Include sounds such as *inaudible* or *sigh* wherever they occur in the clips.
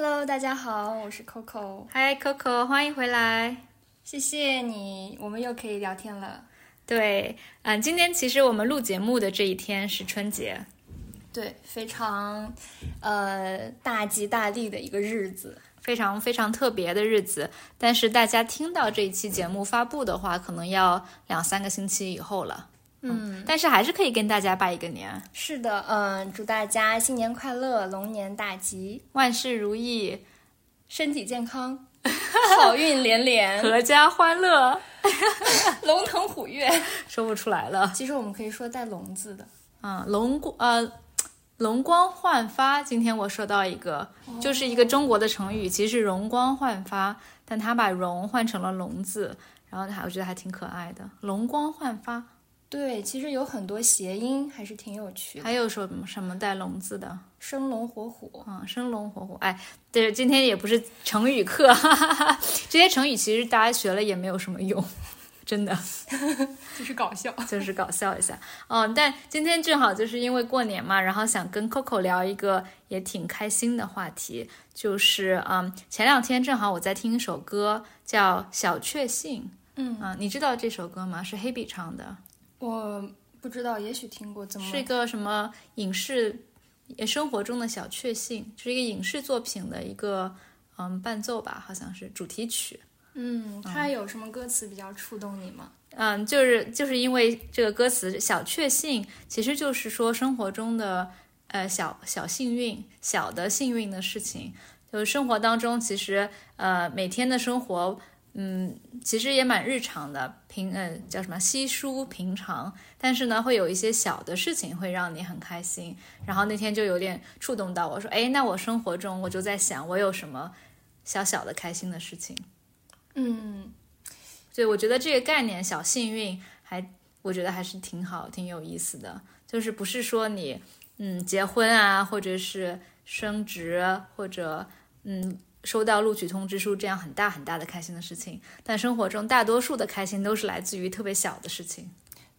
Hello，大家好，我是 Coco。嗨，Coco，欢迎回来。谢谢你，我们又可以聊天了。对，嗯，今天其实我们录节目的这一天是春节，对，非常呃大吉大利的一个日子，非常非常特别的日子。但是大家听到这一期节目发布的话，可能要两三个星期以后了。嗯，但是还是可以跟大家拜一个年。是的，嗯，祝大家新年快乐，龙年大吉，万事如意，身体健康，*laughs* 好运连连，阖家欢乐，*laughs* 龙腾虎跃，*laughs* 说不出来了。其实我们可以说带“龙”字的，嗯，龙光呃，容光焕发。今天我说到一个，就是一个中国的成语，其实是容光焕发，但他把“容”换成了“龙”字，然后还我觉得还挺可爱的，容光焕发。对，其实有很多谐音，还是挺有趣的。还有什么什么带“龙”字的？生龙活虎啊，生龙活虎。哎，对，今天也不是成语课，哈哈哈。这些成语其实大家学了也没有什么用，*laughs* 真的，*laughs* 就是搞笑，就是搞笑一下。嗯，但今天正好就是因为过年嘛，然后想跟 Coco 聊一个也挺开心的话题，就是嗯，前两天正好我在听一首歌，叫《小确幸》。嗯啊，你知道这首歌吗？是黑笔唱的。我不知道，也许听过。怎么是一个什么影视生活中的小确幸？是一个影视作品的一个嗯伴奏吧，好像是主题曲。嗯，它有什么歌词比较触动你吗？嗯，就是就是因为这个歌词“小确幸”，其实就是说生活中的呃小小幸运、小的幸运的事情。就是生活当中，其实呃每天的生活。嗯，其实也蛮日常的，平呃叫什么稀疏平常，但是呢，会有一些小的事情会让你很开心。然后那天就有点触动到我说，哎，那我生活中我就在想，我有什么小小的开心的事情？嗯，所以我觉得这个概念小幸运还，我觉得还是挺好，挺有意思的。就是不是说你嗯结婚啊，或者是升职，或者嗯。收到录取通知书这样很大很大的开心的事情，但生活中大多数的开心都是来自于特别小的事情。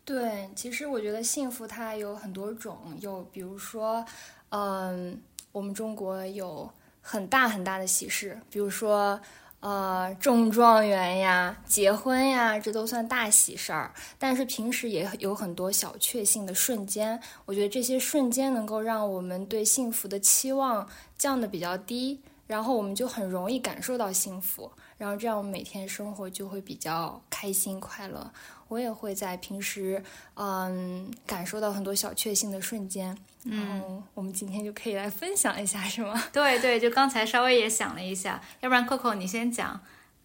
对，其实我觉得幸福它有很多种，有比如说，嗯，我们中国有很大很大的喜事，比如说呃中状元呀、结婚呀，这都算大喜事儿。但是平时也有很多小确幸的瞬间，我觉得这些瞬间能够让我们对幸福的期望降的比较低。然后我们就很容易感受到幸福，然后这样我们每天生活就会比较开心快乐。我也会在平时，嗯，感受到很多小确幸的瞬间。嗯，我们今天就可以来分享一下，是吗？*laughs* 对对，就刚才稍微也想了一下，要不然 Coco 你先讲，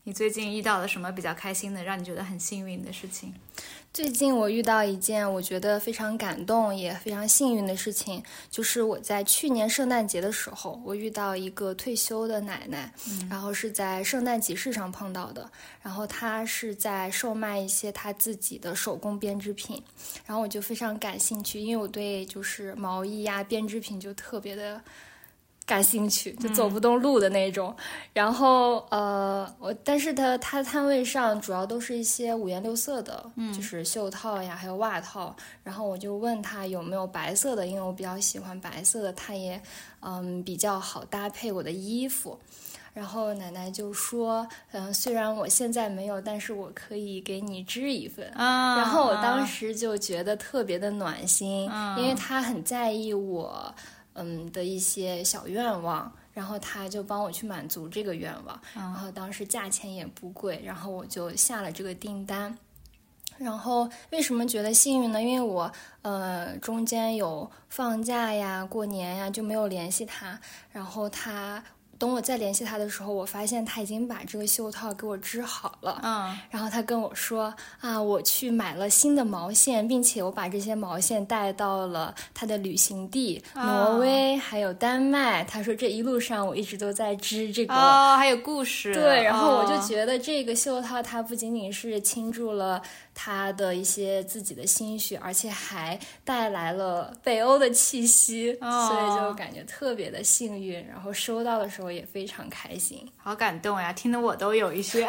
你最近遇到了什么比较开心的，让你觉得很幸运的事情？最近我遇到一件我觉得非常感动也非常幸运的事情，就是我在去年圣诞节的时候，我遇到一个退休的奶奶，然后是在圣诞集市上碰到的，然后她是在售卖一些她自己的手工编织品，然后我就非常感兴趣，因为我对就是毛衣呀编织品就特别的。感兴趣就走不动路的那种，然后呃，我但是他他摊位上主要都是一些五颜六色的，就是袖套呀，还有袜套。然后我就问他有没有白色的，因为我比较喜欢白色的，他也嗯比较好搭配我的衣服。然后奶奶就说，嗯，虽然我现在没有，但是我可以给你织一份。啊，然后我当时就觉得特别的暖心，因为他很在意我。嗯的一些小愿望，然后他就帮我去满足这个愿望，然后当时价钱也不贵，然后我就下了这个订单。然后为什么觉得幸运呢？因为我呃中间有放假呀、过年呀就没有联系他，然后他。等我再联系他的时候，我发现他已经把这个袖套给我织好了。嗯，然后他跟我说啊，我去买了新的毛线，并且我把这些毛线带到了他的旅行地挪威，还有丹麦。他说这一路上我一直都在织这个。哦，还有故事。对，然后我就觉得这个袖套它不仅仅是倾注了他的一些自己的心血，而且还带来了北欧的气息，所以就感觉特别的幸运。然后收到的时候。也非常开心，好感动呀！听得我都有一些，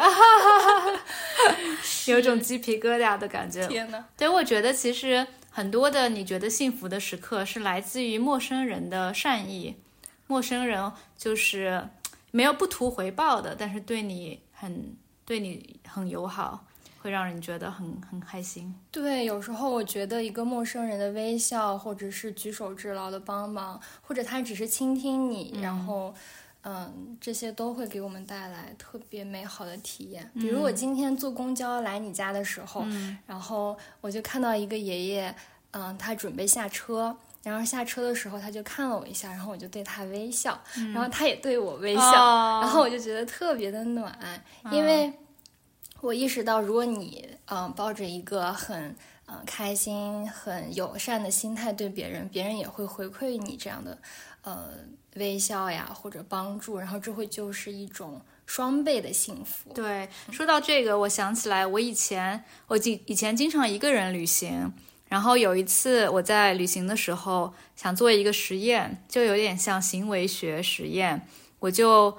*laughs* 有种鸡皮疙瘩的感觉。天呐，对，我觉得其实很多的你觉得幸福的时刻是来自于陌生人的善意。陌生人就是没有不图回报的，但是对你很对你很友好，会让人觉得很很开心。对，有时候我觉得一个陌生人的微笑，或者是举手之劳的帮忙，或者他只是倾听你，然后。嗯，这些都会给我们带来特别美好的体验。比如我今天坐公交来你家的时候，然后我就看到一个爷爷，嗯，他准备下车，然后下车的时候他就看了我一下，然后我就对他微笑，然后他也对我微笑，然后我就觉得特别的暖，因为我意识到，如果你嗯抱着一个很嗯开心、很友善的心态对别人，别人也会回馈你这样的呃。微笑呀，或者帮助，然后这会就是一种双倍的幸福。对，说到这个，我想起来，我以前我经以前经常一个人旅行，然后有一次我在旅行的时候想做一个实验，就有点像行为学实验，我就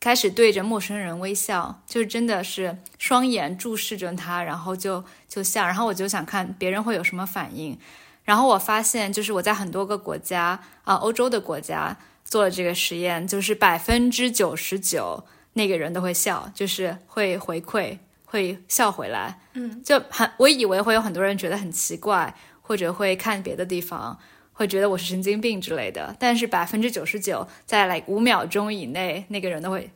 开始对着陌生人微笑，就是真的是双眼注视着他，然后就就笑，然后我就想看别人会有什么反应，然后我发现就是我在很多个国家啊，欧洲的国家。做了这个实验，就是百分之九十九那个人都会笑，就是会回馈，会笑回来。嗯，就很我以为会有很多人觉得很奇怪，或者会看别的地方，会觉得我是神经病之类的。但是百分之九十九在来五秒钟以内，那个人都会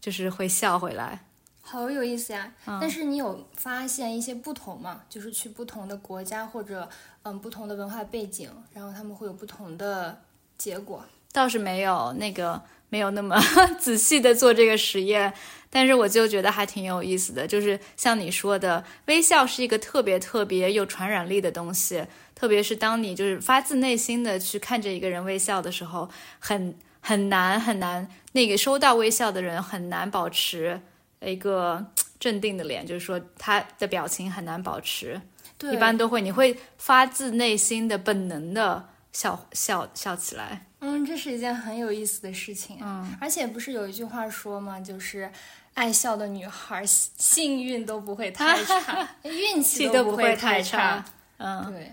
就是会笑回来，好有意思呀。但是你有发现一些不同吗？就是去不同的国家或者嗯不同的文化背景，然后他们会有不同的结果。倒是没有那个没有那么 *laughs* 仔细的做这个实验，但是我就觉得还挺有意思的。就是像你说的，微笑是一个特别特别有传染力的东西，特别是当你就是发自内心的去看着一个人微笑的时候，很很难很难，那个收到微笑的人很难保持一个镇定的脸，就是说他的表情很难保持，对一般都会你会发自内心的本能的笑笑笑起来。嗯，这是一件很有意思的事情。嗯，而且不是有一句话说吗？就是爱笑的女孩幸运都不会太差，*laughs* 运气都不会太差。嗯，对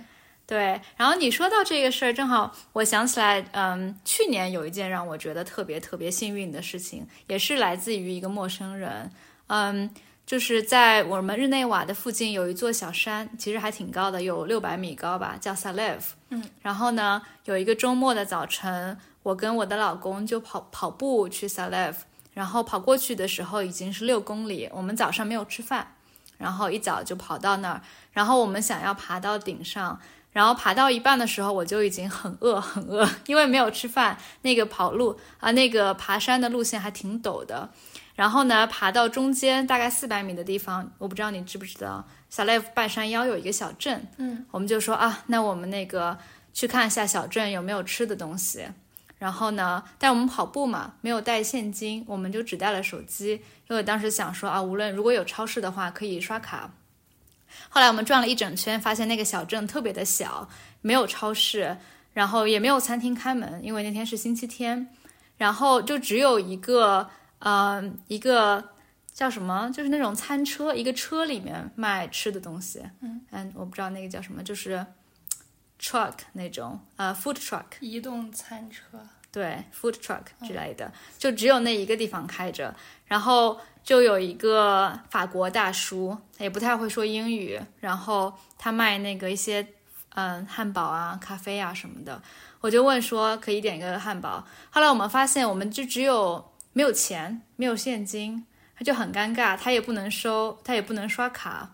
对。然后你说到这个事儿，正好我想起来，嗯，去年有一件让我觉得特别特别幸运的事情，也是来自于一个陌生人。嗯。就是在我们日内瓦的附近有一座小山，其实还挺高的，有六百米高吧，叫 Salev。嗯，然后呢，有一个周末的早晨，我跟我的老公就跑跑步去 Salev，然后跑过去的时候已经是六公里。我们早上没有吃饭，然后一早就跑到那儿，然后我们想要爬到顶上，然后爬到一半的时候我就已经很饿 *laughs* 很饿，因为没有吃饭。那个跑路啊，那个爬山的路线还挺陡的。然后呢，爬到中间大概四百米的地方，我不知道你知不知道，萨列夫半山腰有一个小镇。嗯，我们就说啊，那我们那个去看一下小镇有没有吃的东西。然后呢，但我们跑步嘛，没有带现金，我们就只带了手机，因为当时想说啊，无论如果有超市的话，可以刷卡。后来我们转了一整圈，发现那个小镇特别的小，没有超市，然后也没有餐厅开门，因为那天是星期天，然后就只有一个。呃，一个叫什么，就是那种餐车，一个车里面卖吃的东西。嗯，嗯，我不知道那个叫什么，就是 truck 那种，呃，food truck，移动餐车。对，food truck 之类的，就只有那一个地方开着。然后就有一个法国大叔，也不太会说英语，然后他卖那个一些嗯汉堡啊、咖啡啊什么的。我就问说可以点一个汉堡。后来我们发现，我们就只有。没有钱，没有现金，他就很尴尬，他也不能收，他也不能刷卡。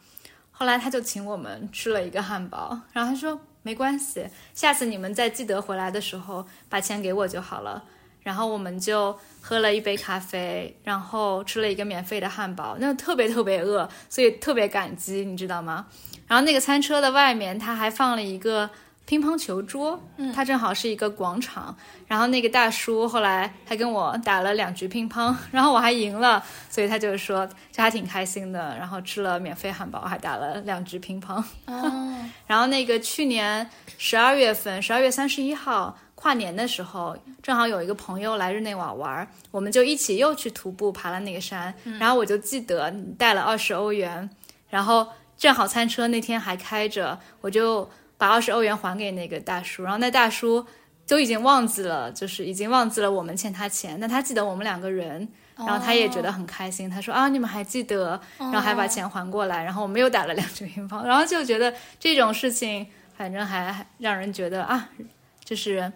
后来他就请我们吃了一个汉堡，然后他说没关系，下次你们再记得回来的时候把钱给我就好了。然后我们就喝了一杯咖啡，然后吃了一个免费的汉堡，那特别特别饿，所以特别感激，你知道吗？然后那个餐车的外面他还放了一个。乒乓球桌，嗯，它正好是一个广场，然后那个大叔后来还跟我打了两局乒乓，*laughs* 然后我还赢了，所以他就说就还挺开心的，然后吃了免费汉堡，还打了两局乒乓。哦，*laughs* 然后那个去年十二月份，十二月三十一号跨年的时候，正好有一个朋友来日内瓦玩，我们就一起又去徒步爬了那个山，然后我就记得带了二十欧元，然后正好餐车那天还开着，我就。把二十欧元还给那个大叔，然后那大叔都已经忘记了，就是已经忘记了我们欠他钱，但他记得我们两个人，然后他也觉得很开心。他说啊，你们还记得，然后还把钱还过来，然后我们又打了两局乒乓，然后就觉得这种事情，反正还让人觉得啊，就是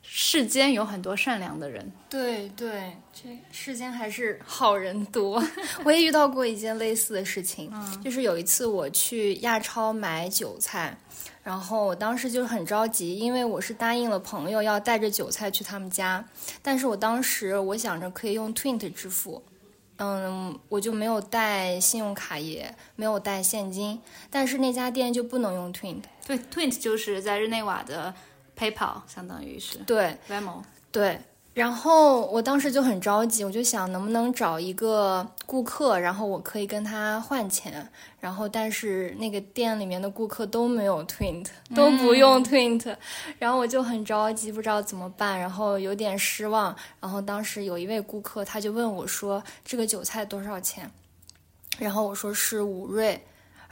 世间有很多善良的人。对对，这世间还是好人多。*laughs* 我也遇到过一件类似的事情，就是有一次我去亚超买韭菜。然后我当时就很着急，因为我是答应了朋友要带着韭菜去他们家，但是我当时我想着可以用 Twint 支付，嗯，我就没有带信用卡，也没有带现金，但是那家店就不能用 Twint。对，Twint 就是在日内瓦的 PayPal，相当于是对 Venmo，对。然后我当时就很着急，我就想能不能找一个顾客，然后我可以跟他换钱。然后但是那个店里面的顾客都没有 Twint，都不用 Twint，然后我就很着急，不知道怎么办，然后有点失望。然后当时有一位顾客，他就问我说：“这个韭菜多少钱？”然后我说是五瑞。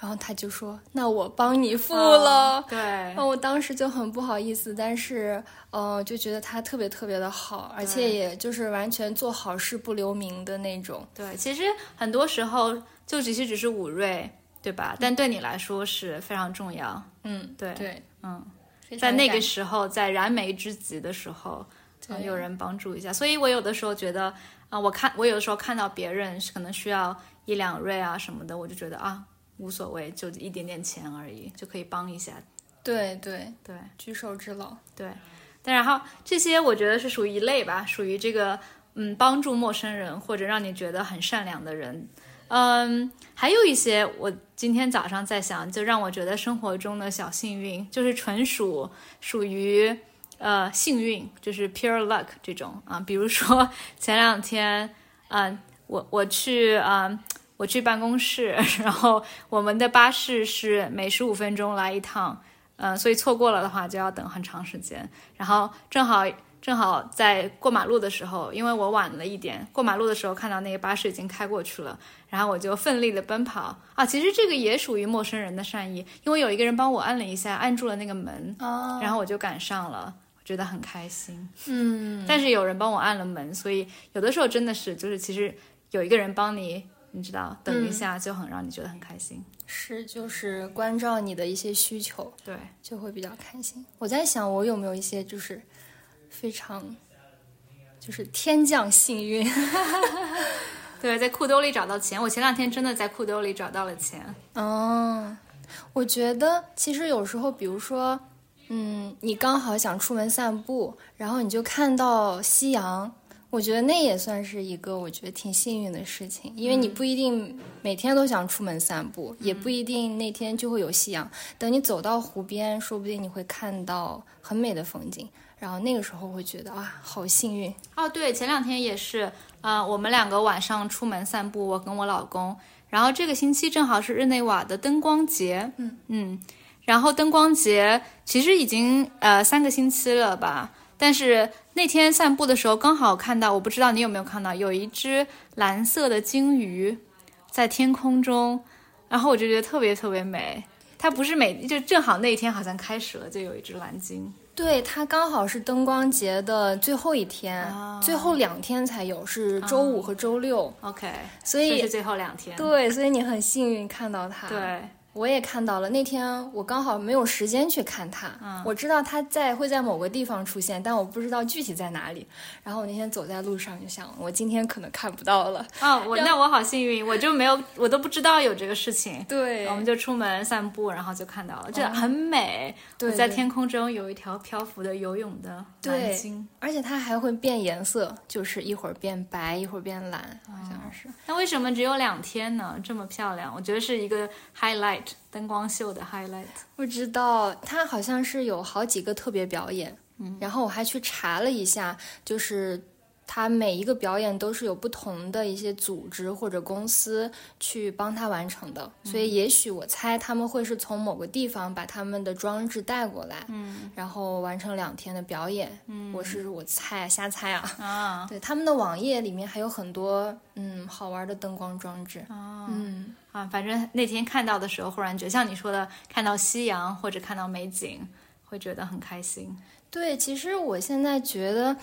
然后他就说：“那我帮你付了。”对，然后我当时就很不好意思，但是，呃，就觉得他特别特别的好，而且也就是完全做好事不留名的那种。对，其实很多时候就只是只是五瑞，对吧？但对你来说是非常重要。嗯，对对，嗯，在那个时候，在燃眉之急的时候，有人帮助一下。所以我有的时候觉得，啊，我看我有的时候看到别人可能需要一两瑞啊什么的，我就觉得啊。无所谓，就一点点钱而已，就可以帮一下。对对对，举手之劳。对，但然后这些我觉得是属于一类吧，属于这个嗯帮助陌生人或者让你觉得很善良的人。嗯，还有一些我今天早上在想，就让我觉得生活中的小幸运，就是纯属属于呃幸运，就是 pure luck 这种啊。比如说前两天，嗯，我我去啊。我去办公室，*laughs* 然后我们的巴士是每十五分钟来一趟，嗯，所以错过了的话就要等很长时间。然后正好正好在过马路的时候，因为我晚了一点，过马路的时候看到那个巴士已经开过去了，然后我就奋力的奔跑啊！其实这个也属于陌生人的善意，因为有一个人帮我按了一下，按住了那个门，然后我就赶上了，我觉得很开心。嗯，但是有人帮我按了门，所以有的时候真的是就是其实有一个人帮你。你知道，等一下就很让你觉得很开心。是，就是关照你的一些需求，对，就会比较开心。我在想，我有没有一些就是非常就是天降幸运？*laughs* 对，在裤兜里找到钱。我前两天真的在裤兜里找到了钱。哦，我觉得其实有时候，比如说，嗯，你刚好想出门散步，然后你就看到夕阳。我觉得那也算是一个我觉得挺幸运的事情，因为你不一定每天都想出门散步，也不一定那天就会有夕阳。等你走到湖边，说不定你会看到很美的风景，然后那个时候会觉得啊，好幸运哦。对，前两天也是啊，我们两个晚上出门散步，我跟我老公，然后这个星期正好是日内瓦的灯光节，嗯嗯，然后灯光节其实已经呃三个星期了吧。但是那天散步的时候，刚好看到，我不知道你有没有看到，有一只蓝色的鲸鱼在天空中，然后我就觉得特别特别美。它不是每就正好那一天好像开始了，就有一只蓝鲸。对，它刚好是灯光节的最后一天，最后两天才有，是周五和周六。OK，所以是最后两天。对，所以你很幸运看到它。对。我也看到了，那天我刚好没有时间去看它。嗯，我知道它在会在某个地方出现，但我不知道具体在哪里。然后我那天走在路上就想，我今天可能看不到了。哦，我那我好幸运，我就没有，我都不知道有这个事情。对，我们就出门散步，然后就看到了，这很美。对，在天空中有一条漂浮的游泳的蓝鲸，而且它还会变颜色，就是一会儿变白，一会儿变蓝，好像是。那为什么只有两天呢？这么漂亮，我觉得是一个 highlight。灯光秀的 highlight，不知道他好像是有好几个特别表演，嗯，然后我还去查了一下，就是。他每一个表演都是有不同的一些组织或者公司去帮他完成的，所以也许我猜他们会是从某个地方把他们的装置带过来，嗯，然后完成两天的表演，嗯，我是我猜瞎猜啊，啊，对，他们的网页里面还有很多嗯好玩的灯光装置，啊，嗯啊，反正那天看到的时候，忽然觉得像你说的，看到夕阳或者看到美景，会觉得很开心。对，其实我现在觉得。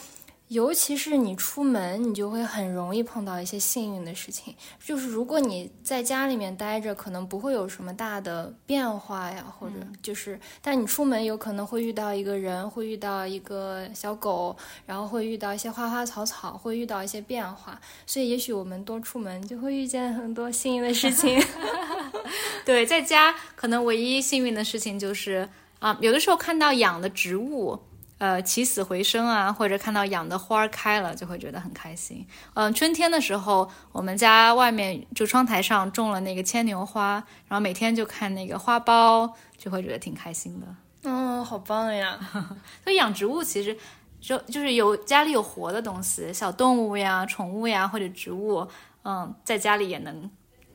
尤其是你出门，你就会很容易碰到一些幸运的事情。就是如果你在家里面待着，可能不会有什么大的变化呀，或者就是，但你出门有可能会遇到一个人，会遇到一个小狗，然后会遇到一些花花草草，会遇到一些变化。所以，也许我们多出门，就会遇见很多幸运的事情。*laughs* *laughs* 对，在家可能唯一幸运的事情就是啊，有的时候看到养的植物。呃，起死回生啊，或者看到养的花开了，就会觉得很开心。嗯，春天的时候，我们家外面就窗台上种了那个牵牛花，然后每天就看那个花苞，就会觉得挺开心的。嗯，好棒呀！*laughs* 所以养植物其实就就是有家里有活的东西，小动物呀、宠物呀或者植物，嗯，在家里也能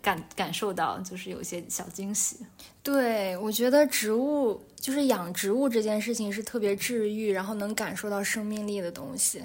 感感受到，就是有一些小惊喜。对，我觉得植物就是养植物这件事情是特别治愈，然后能感受到生命力的东西。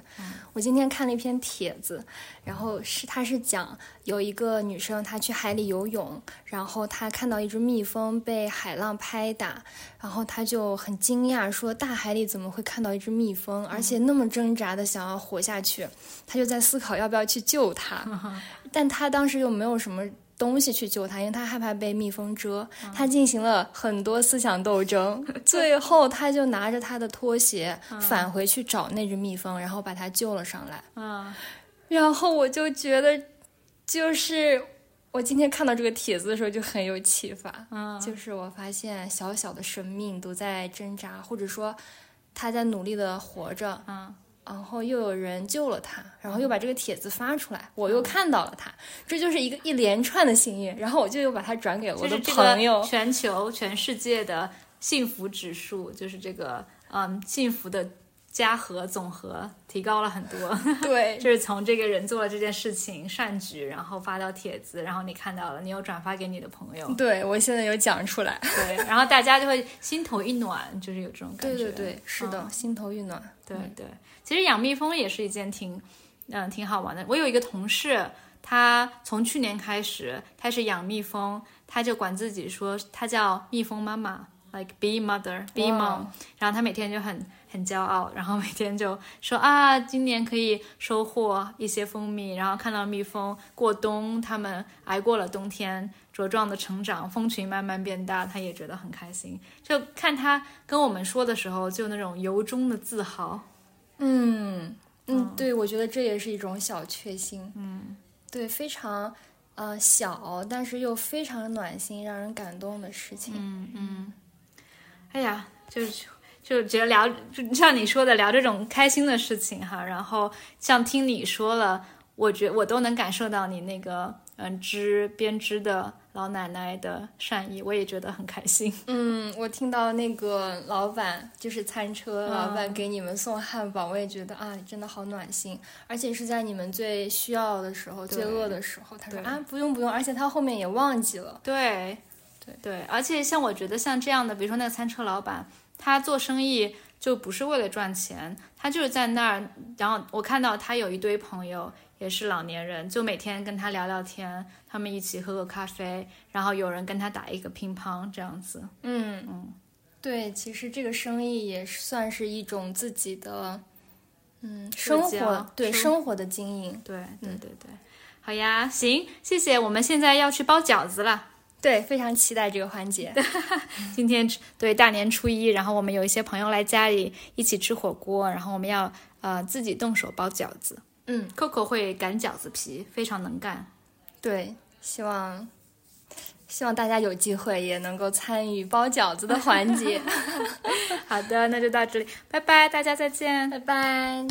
我今天看了一篇帖子，然后是他是讲有一个女生她去海里游泳，然后她看到一只蜜蜂被海浪拍打，然后她就很惊讶，说大海里怎么会看到一只蜜蜂，而且那么挣扎的想要活下去？她就在思考要不要去救它，*laughs* 但她当时又没有什么。东西去救他，因为他害怕被蜜蜂蛰。他进行了很多思想斗争，*laughs* 最后他就拿着他的拖鞋返回去找那只蜜蜂，然后把它救了上来。啊，*laughs* 然后我就觉得，就是我今天看到这个帖子的时候就很有启发。嗯，就是我发现小小的生命都在挣扎，或者说他在努力的活着。嗯。然后又有人救了他，然后又把这个帖子发出来，我又看到了他，这就是一个一连串的幸运。然后我就又把它转给我的朋友。全球全世界的幸福指数就是这个，嗯，幸福的加和总和提高了很多。*laughs* *laughs* 对，就是从这个人做了这件事情善举，然后发到帖子，然后你看到了，你又转发给你的朋友。对，我现在有讲出来。对，然后大家就会心头一暖，就是有这种感觉。对对对，是的，心头一暖。对对。其实养蜜蜂也是一件挺，嗯，挺好玩的。我有一个同事，他从去年开始开始养蜜蜂，他就管自己说他叫蜜蜂妈妈，like bee mother，bee mom。然后他每天就很很骄傲，然后每天就说啊，今年可以收获一些蜂蜜，然后看到蜜蜂过冬，他们挨过了冬天，茁壮的成长，蜂群慢慢变大，他也觉得很开心。就看他跟我们说的时候，就那种由衷的自豪。嗯嗯，对，我觉得这也是一种小确幸。嗯，对，非常呃小，但是又非常暖心、让人感动的事情。嗯嗯，哎呀，就是就觉得聊，就像你说的聊这种开心的事情哈，然后像听你说了，我觉我都能感受到你那个嗯织编织的。老奶奶的善意，我也觉得很开心。嗯，我听到那个老板就是餐车老板给你们送汉堡，我也觉得啊，真的好暖心。而且是在你们最需要的时候、最饿的时候，他说啊，不用不用，而且他后面也忘记了。对，对对，而且像我觉得像这样的，比如说那个餐车老板，他做生意就不是为了赚钱，他就是在那儿。然后我看到他有一堆朋友。也是老年人，就每天跟他聊聊天，他们一起喝个咖啡，然后有人跟他打一个乒乓，这样子。嗯嗯，对，其实这个生意也算是一种自己的，嗯，生活对生活的经营。对对对对，好呀，行，谢谢。我们现在要去包饺子了，对，非常期待这个环节。*laughs* 今天对大年初一，然后我们有一些朋友来家里一起吃火锅，然后我们要呃自己动手包饺子。嗯，Coco 会擀饺子皮，非常能干。对，希望希望大家有机会也能够参与包饺子的环节。*laughs* *laughs* 好的，那就到这里，拜拜，大家再见，拜拜。